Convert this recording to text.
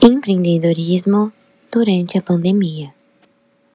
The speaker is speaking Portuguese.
Empreendedorismo durante a pandemia.